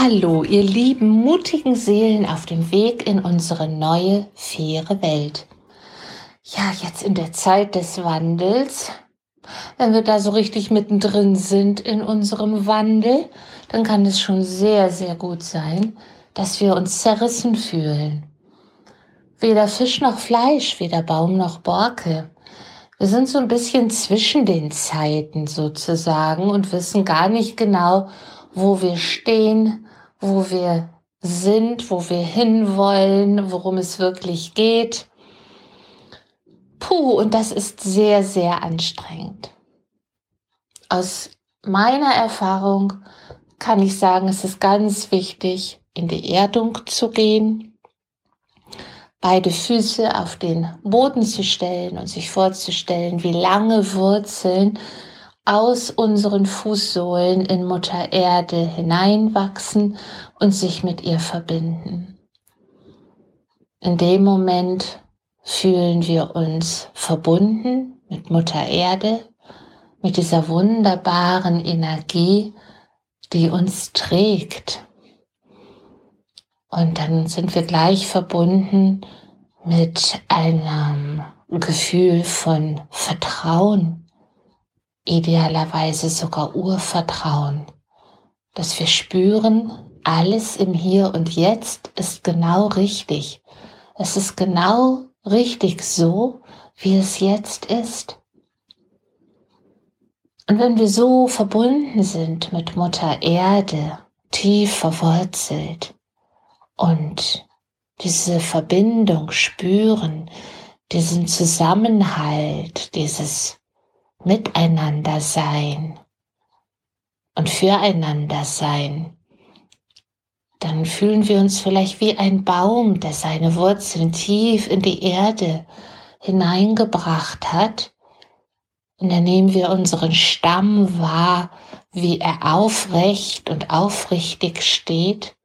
Hallo, ihr lieben, mutigen Seelen auf dem Weg in unsere neue, faire Welt. Ja, jetzt in der Zeit des Wandels, wenn wir da so richtig mittendrin sind in unserem Wandel, dann kann es schon sehr, sehr gut sein, dass wir uns zerrissen fühlen. Weder Fisch noch Fleisch, weder Baum noch Borke. Wir sind so ein bisschen zwischen den Zeiten sozusagen und wissen gar nicht genau, wo wir stehen, wo wir sind, wo wir hinwollen, worum es wirklich geht. Puh, und das ist sehr, sehr anstrengend. Aus meiner Erfahrung kann ich sagen, es ist ganz wichtig, in die Erdung zu gehen, beide Füße auf den Boden zu stellen und sich vorzustellen, wie lange Wurzeln aus unseren Fußsohlen in Mutter Erde hineinwachsen und sich mit ihr verbinden. In dem Moment fühlen wir uns verbunden mit Mutter Erde, mit dieser wunderbaren Energie, die uns trägt. Und dann sind wir gleich verbunden mit einem Gefühl von Vertrauen, idealerweise sogar Urvertrauen, dass wir spüren, alles im Hier und Jetzt ist genau richtig. Es ist genau richtig so, wie es jetzt ist. Und wenn wir so verbunden sind mit Mutter Erde, tief verwurzelt und diese Verbindung spüren, diesen Zusammenhalt, dieses miteinander sein und füreinander sein, dann fühlen wir uns vielleicht wie ein Baum, der seine Wurzeln tief in die Erde hineingebracht hat. Und dann nehmen wir unseren Stamm wahr, wie er aufrecht und aufrichtig steht.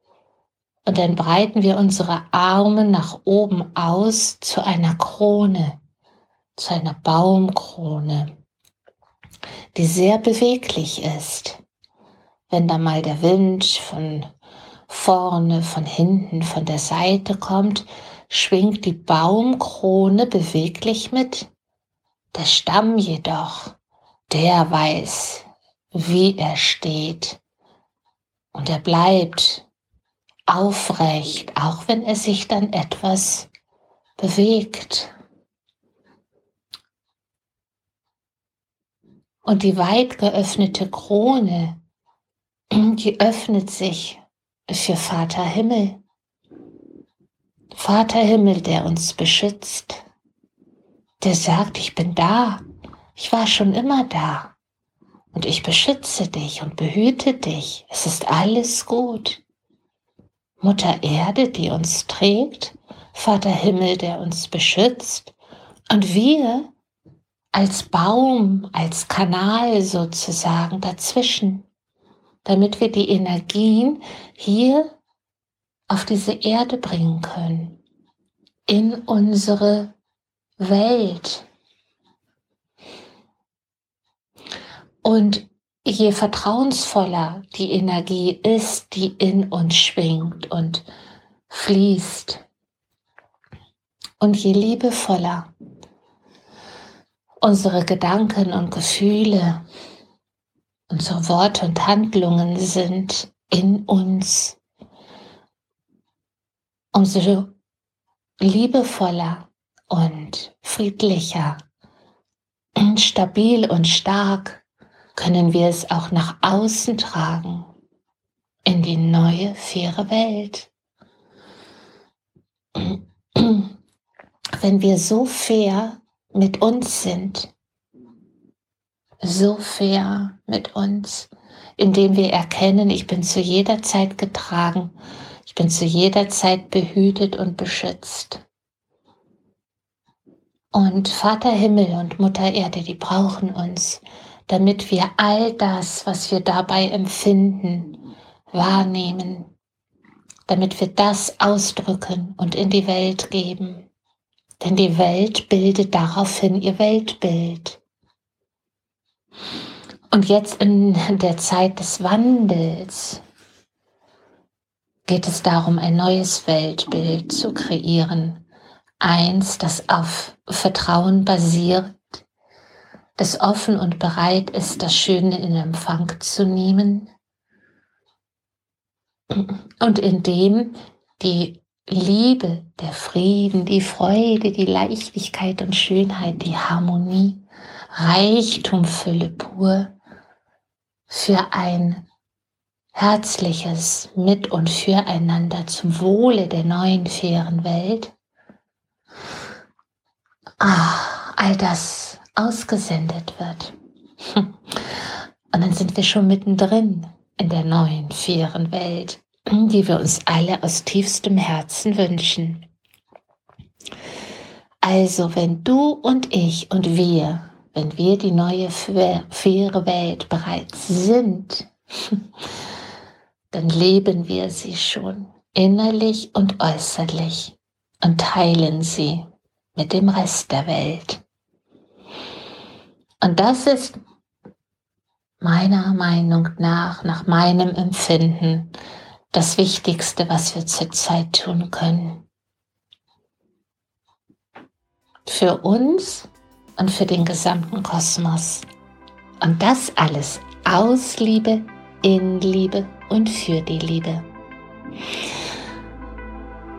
Und dann breiten wir unsere Arme nach oben aus zu einer Krone, zu einer Baumkrone die sehr beweglich ist. Wenn da mal der Wind von vorne, von hinten, von der Seite kommt, schwingt die Baumkrone beweglich mit. Der Stamm jedoch, der weiß, wie er steht. Und er bleibt aufrecht, auch wenn er sich dann etwas bewegt. Und die weit geöffnete Krone, die öffnet sich für Vater Himmel. Vater Himmel, der uns beschützt, der sagt, ich bin da, ich war schon immer da und ich beschütze dich und behüte dich, es ist alles gut. Mutter Erde, die uns trägt, Vater Himmel, der uns beschützt und wir, als Baum, als Kanal sozusagen dazwischen, damit wir die Energien hier auf diese Erde bringen können, in unsere Welt. Und je vertrauensvoller die Energie ist, die in uns schwingt und fließt, und je liebevoller unsere Gedanken und Gefühle, unsere Worte und Handlungen sind in uns, umso liebevoller und friedlicher, stabil und stark können wir es auch nach außen tragen in die neue, faire Welt. Wenn wir so fair mit uns sind, so fair mit uns, indem wir erkennen, ich bin zu jeder Zeit getragen, ich bin zu jeder Zeit behütet und beschützt. Und Vater Himmel und Mutter Erde, die brauchen uns, damit wir all das, was wir dabei empfinden, wahrnehmen, damit wir das ausdrücken und in die Welt geben. Denn die Welt bildet daraufhin ihr Weltbild. Und jetzt in der Zeit des Wandels geht es darum, ein neues Weltbild zu kreieren. Eins, das auf Vertrauen basiert, das offen und bereit ist, das Schöne in Empfang zu nehmen und in dem die Liebe, der Frieden, die Freude, die Leichtigkeit und Schönheit, die Harmonie, Reichtum, Fülle pur für ein herzliches Mit- und Füreinander zum Wohle der neuen, fairen Welt. Ah, all das ausgesendet wird. Und dann sind wir schon mittendrin in der neuen, fairen Welt, die wir uns alle aus tiefstem Herzen wünschen. Also, wenn du und ich und wir, wenn wir die neue, faire Welt bereits sind, dann leben wir sie schon innerlich und äußerlich und teilen sie mit dem Rest der Welt. Und das ist meiner Meinung nach, nach meinem Empfinden, das Wichtigste, was wir zurzeit tun können. Für uns und für den gesamten Kosmos. Und das alles aus Liebe, in Liebe und für die Liebe.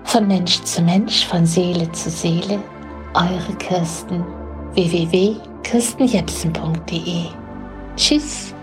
Von Mensch zu Mensch, von Seele zu Seele, eure Kirsten www.kirstenjepsen.de. Tschüss.